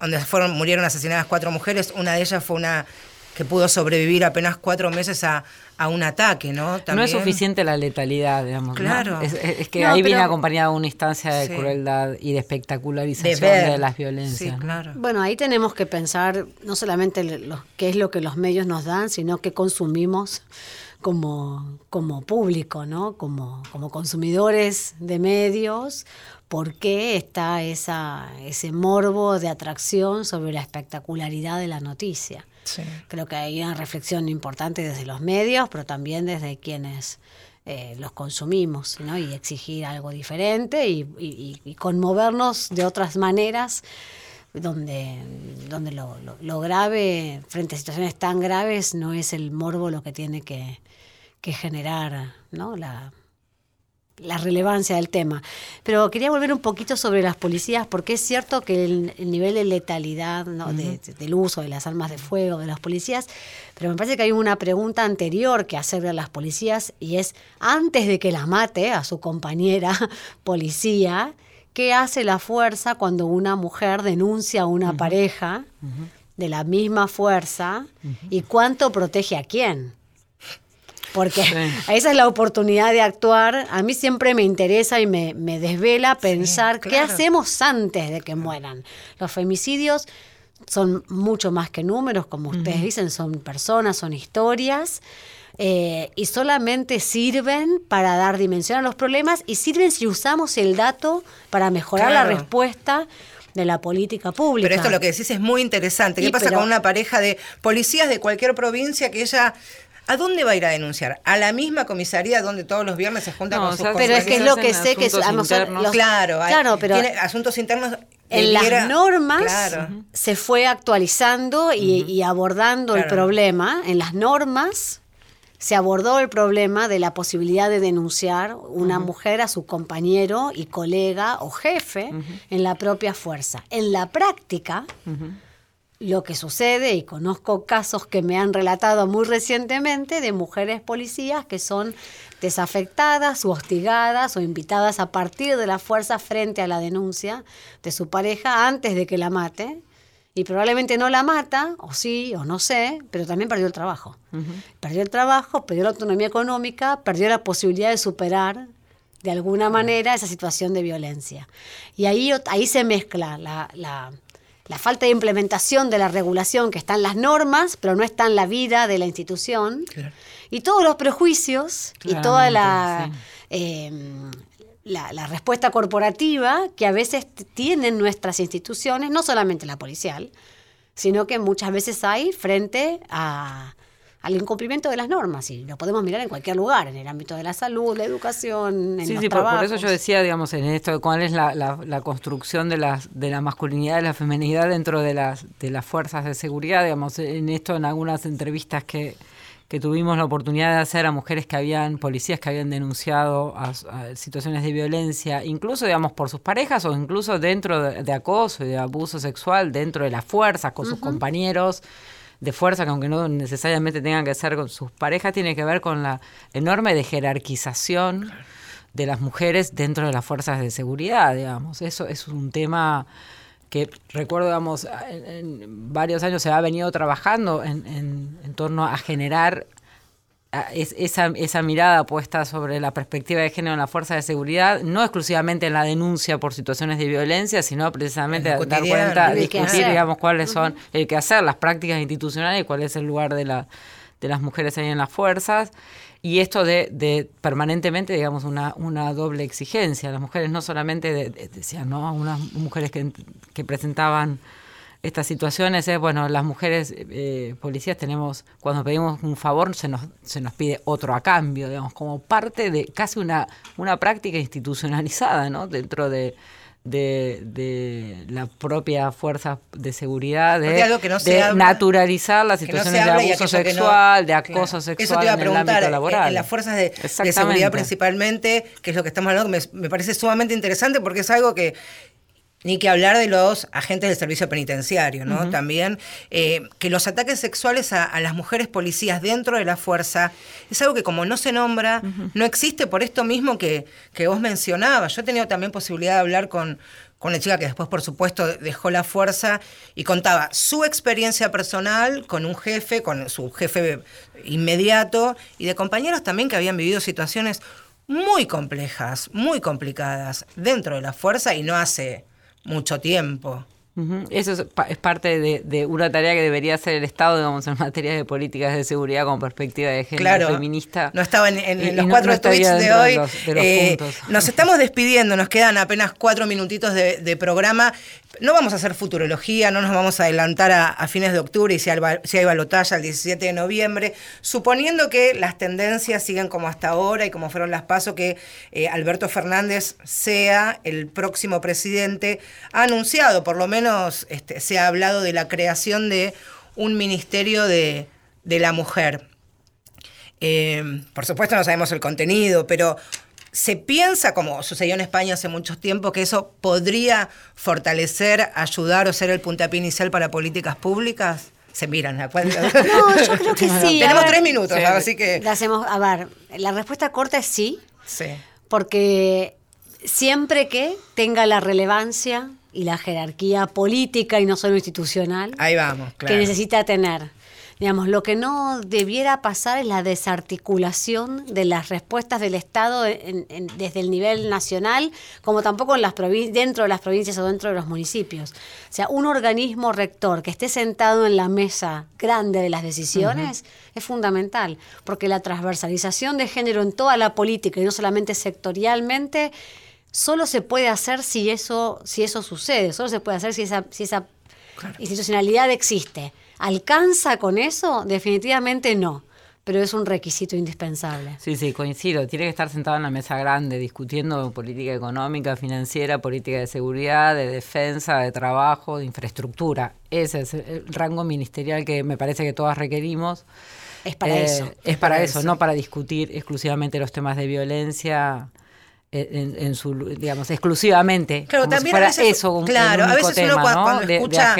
donde fueron, murieron asesinadas cuatro mujeres, una de ellas fue una que pudo sobrevivir apenas cuatro meses a, un ataque, ¿no? No es suficiente la letalidad, digamos. Claro. Es, que ahí viene acompañada una instancia de crueldad y de espectacularización de, las violencias. Sí, claro. Bueno, ahí tenemos que pensar no solamente lo, qué es lo que los medios nos dan, sino qué consumimos como, como público, ¿no? Como, como consumidores de medios, por qué está esa, ese morbo de atracción sobre la espectacularidad de la noticia. Creo que hay una reflexión importante desde los medios, pero también desde quienes eh, los consumimos, ¿no? Y exigir algo diferente y, conmovernos de otras maneras donde, donde lo, grave, frente a situaciones tan graves, no es el morbo lo que tiene que, que generar ¿no? la, la relevancia del tema. Pero quería volver un poquito sobre las policías, porque es cierto que el, nivel de letalidad del uso de las armas de fuego de las policías, pero me parece que hay una pregunta anterior que hacerle a las policías y es, antes de que la mate a su compañera <laughs> policía, ¿qué hace la fuerza cuando una mujer denuncia a una pareja de la misma fuerza y cuánto protege a quién? Porque <laughs> esa es la oportunidad de actuar. A mí siempre me interesa y me, desvela pensar qué hacemos antes de que mueran. Los femicidios son mucho más que números, como ustedes dicen, son personas, son historias. Eh, y solamente sirven para dar dimensión a los problemas y sirven si usamos el dato para mejorar la respuesta de la política pública. Pero esto lo que decís es muy interesante. ¿Qué pasa con una pareja de policías de cualquier provincia que ella ¿A dónde va a ir a denunciar? ¿A la misma comisaría donde todos los viernes se junta con sus Pero es que es lo que sé que claro, claro, pero tiene asuntos internos en las normas se fue actualizando y, abordando el problema. En las normas se abordó el problema de la posibilidad de denunciar una mujer a su compañero y colega o jefe en la propia fuerza. En la práctica, lo que sucede, y conozco casos que me han relatado muy recientemente de mujeres policías que son desafectadas o hostigadas o invitadas a partir de la fuerza frente a la denuncia de su pareja antes de que la mate. Y probablemente no la mata, o sí, o no sé, pero también perdió el trabajo. Perdió el trabajo, perdió la autonomía económica, perdió la posibilidad de superar de alguna manera esa situación de violencia. Y ahí, ahí se mezcla la, la la falta de implementación de la regulación que está en las normas, pero no está en la vida de la institución, y todos los prejuicios y toda la... Em, la, la respuesta corporativa que a veces tienen nuestras instituciones, no solamente la policial, sino que muchas veces hay frente a, al incumplimiento de las normas. Y lo podemos mirar en cualquier lugar, en el ámbito de la salud, la educación, en Sí, los sí, por, por eso yo decía, digamos, en esto, cuál es la, la- la construcción de, las, de la masculinidad y la feminidad dentro de las, de las fuerzas de seguridad, digamos, en esto, en algunas entrevistas que, que tuvimos la oportunidad de hacer a mujeres que habían, policías que habían denunciado a, a situaciones de violencia, incluso, digamos, por sus parejas o incluso dentro de, de acoso y de abuso sexual dentro de las fuerzas, con sus compañeros de fuerza, que aunque no necesariamente tengan que ser con sus parejas, tiene que ver con la enorme de jerarquización de las mujeres dentro de las fuerzas de seguridad, digamos. Eso es un tema que recuerdo, digamos, en, varios años se ha venido trabajando en, en- torno a generar es- esa, esa mirada puesta sobre la perspectiva de género en la fuerza de seguridad, no exclusivamente en la denuncia por situaciones de violencia, sino precisamente dar cuenta, discutir, digamos, cuáles son el que hacer, las prácticas institucionales y cuál es el lugar de, la, de las mujeres ahí en las fuerzas. Y esto de, de permanentemente, digamos, una, una doble exigencia. Las mujeres no solamente, de- de- decían, ¿no? Unas mujeres que, que presentaban estas situaciones es, bueno, las mujeres eh, policías tenemos, cuando pedimos un favor, se nos, se nos pide otro a cambio, digamos, como parte de casi una, una práctica institucionalizada, ¿no? Dentro de, de, de la propia fuerza de seguridad, de, algo que no de habla- naturalizar las que no situaciones de abuso no- sexual, de claro. acoso sexual Eso te iba a en el preguntar, ámbito en- laboral. en las fuerzas de, seguridad principalmente, que es lo que estamos hablando, me, me parece sumamente interesante porque es algo que ni que hablar de los agentes del servicio penitenciario, ¿no? También eh, que los ataques sexuales a, a las mujeres policías dentro de la fuerza es algo que como no se nombra, no existe por esto mismo que, que vos mencionabas. Yo he tenido también posibilidad de hablar con, con una chica que después, por supuesto, dejó la fuerza y contaba su experiencia personal con un jefe, con su jefe inmediato, y de compañeros también que habían vivido situaciones muy complejas, muy complicadas dentro de la fuerza y no hace mucho tiempo. Eso es, pa- es parte de, de una tarea que debería hacer el Estado, digamos, en materia de políticas de seguridad con perspectiva de género Claro, feminista. no estaba en, los no- cuatro no tweets de hoy. los- de los Eh, nos estamos despidiendo, nos quedan apenas cuatro minutitos de, programa. No vamos a hacer futurología, no nos vamos a adelantar a, a fines de octubre y si hay, si hay balotaje el 17 de noviembre, suponiendo que las tendencias siguen como hasta ahora y como fueron las pasos, que eh, Alberto Fernández sea el próximo presidente, ha anunciado, por lo menos este, se ha hablado de la creación de un ministerio de, de la mujer. Eh, por supuesto no sabemos el contenido, pero se piensa, como sucedió en España hace mucho tiempo, que eso podría fortalecer, ayudar o ser el puntapié inicial para políticas públicas. Se miran, ¿a cuál? <laughs> No, yo creo que <laughs> sí. Tenemos ver, tres minutos, Sí. así que... hacemos, a ver, la respuesta corta es sí, Sí. porque siempre que tenga la relevancia y la jerarquía política y no solo institucional Ahí vamos, claro. que necesita tener. Digamos, lo que no debiera pasar es la desarticulación de las respuestas del Estado en- en- desde el nivel nacional, como tampoco en las dentro de las provincias o dentro de los municipios. O sea, un organismo rector que esté sentado en la mesa grande de las decisiones es fundamental, porque la transversalización de género en toda la política y no solamente sectorialmente, solo se puede hacer si eso, si eso sucede, solo se puede hacer si esa, si esa institucionalidad existe. ¿Alcanza con eso? Definitivamente no, pero es un requisito indispensable. Sí, sí, coincido. Tiene que estar sentado en la mesa grande discutiendo política económica, financiera, política de seguridad, de defensa, de trabajo, de infraestructura. Ese es el rango ministerial que me parece que todas requerimos. Es para Eh, eso. Es para eso, no para discutir exclusivamente los temas de violencia. En, en su, digamos, exclusivamente. Claro, como si también a veces, eso un, claro, a veces tema, uno cua- ¿no? cuando de, escucha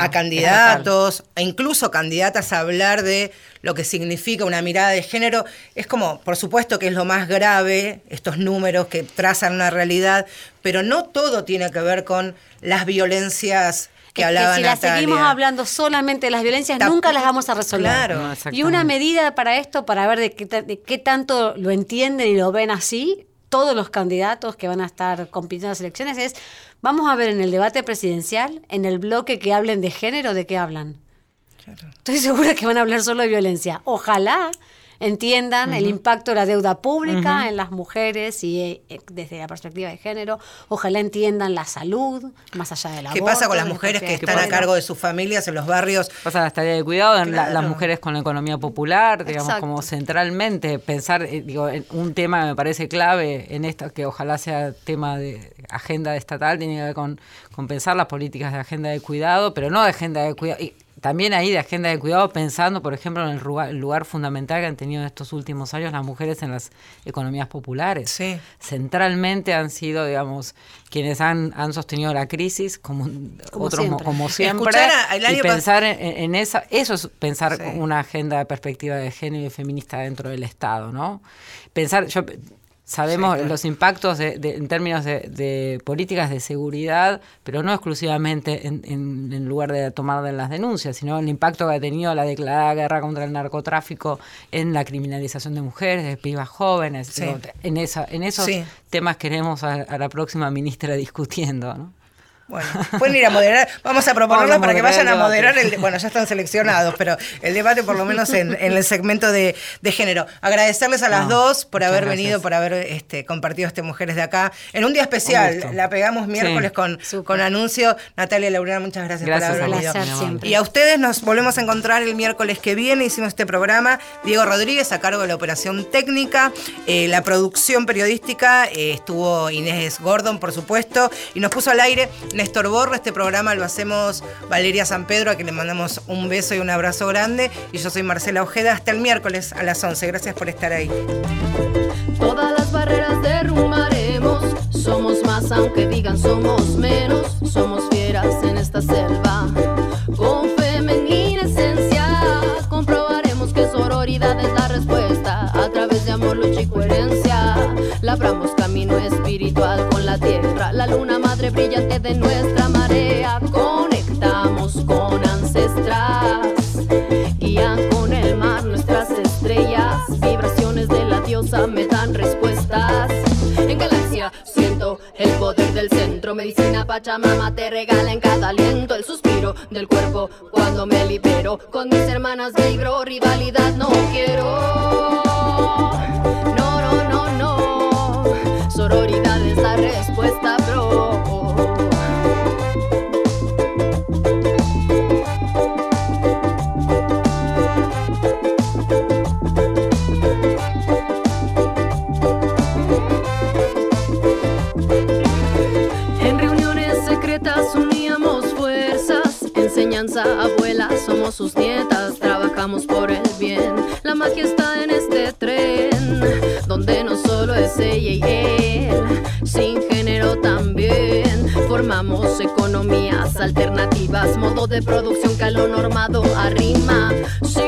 a candidatos e incluso candidatas a hablar de lo que significa una mirada de género, es como, por supuesto que es lo más grave, estos números que trazan una realidad, pero no todo tiene que ver con las violencias que Es hablaba si la Natalia. seguimos hablando solamente de las violencias, Tap- nunca las vamos a resolver. Claro. No, y una medida para esto, para ver de qué, de qué tanto lo entienden y lo ven así, todos los candidatos que van a estar compitiendo en las elecciones, es, vamos a ver en el debate presidencial, en el bloque que hablen de género, de qué hablan. Estoy segura que van a hablar solo de violencia. Ojalá entiendan el impacto de la deuda pública en las mujeres y eh, desde la perspectiva de género. Ojalá entiendan la salud, más allá de la ¿Qué pasa con las mujeres que están a cargo de sus familias en los barrios? Pasa la tarea de cuidado, en las mujeres con la economía popular, digamos, como centralmente pensar, eh, digo, en un tema me parece clave en esto, que ojalá sea tema de agenda estatal, tiene que ver con, con pensar las políticas de agenda de cuidado, pero no de agenda de cuidado también ahí de agenda de cuidado pensando, por ejemplo, en el lugar, fundamental que han tenido en estos últimos años las mujeres en las economías populares. Sí. Centralmente han sido, digamos, quienes han, han sostenido la crisis, como, otros siempre. como siempre. y pensar en, esa, eso es pensar una agenda de perspectiva de género y feminista dentro del Estado, ¿no? Pensar, yo Sabemos los impactos en términos de, políticas de seguridad, pero no exclusivamente en, lugar de tomar de las denuncias, sino el impacto que ha tenido la declarada guerra contra el narcotráfico en la criminalización de mujeres, de pibas jóvenes. en, esa, en esos temas queremos a, a la próxima ministra discutiendo. ¿no? Bueno, pueden ir a moderar. Vamos a proponerlo para que vayan a moderar el. Bueno, ya están seleccionados, pero el debate, por lo menos en, el segmento de, género. Agradecerles a las dos por haber venido, por haber este, compartido este Mujeres de Acá. En un día especial, la pegamos miércoles con, con anuncio. Natalia Laurena, muchas gracias, por haber venido. Y a ustedes nos volvemos a encontrar el miércoles que viene. Hicimos este programa. Diego Rodríguez a cargo de la operación técnica. Eh, la producción periodística eh, estuvo Inés Gordon, por supuesto, y nos puso al aire Néstor Borro. Este programa lo hacemos Valeria San Pedro, a quien le mandamos un beso y un abrazo grande. Y yo soy Marcela Ojeda. Hasta el miércoles a las 11. Gracias por estar ahí. Todas las barreras derrumbaremos. Somos más, aunque digan somos menos. Somos fieras en esta selva. Labramos camino espiritual con la tierra, la luna madre brillante de nuestra marea. Conectamos con ancestras, guían con el mar nuestras estrellas. Vibraciones de la diosa me dan respuestas. En galaxia siento el poder del centro. Medicina Pachamama te regala enseñanza, abuela, somos sus nietas, trabajamos por el bien. La magia está en este tren, donde no solo es ella y él, sin género también. Formamos economías alternativas, modo de producción que a lo normado arrima. Si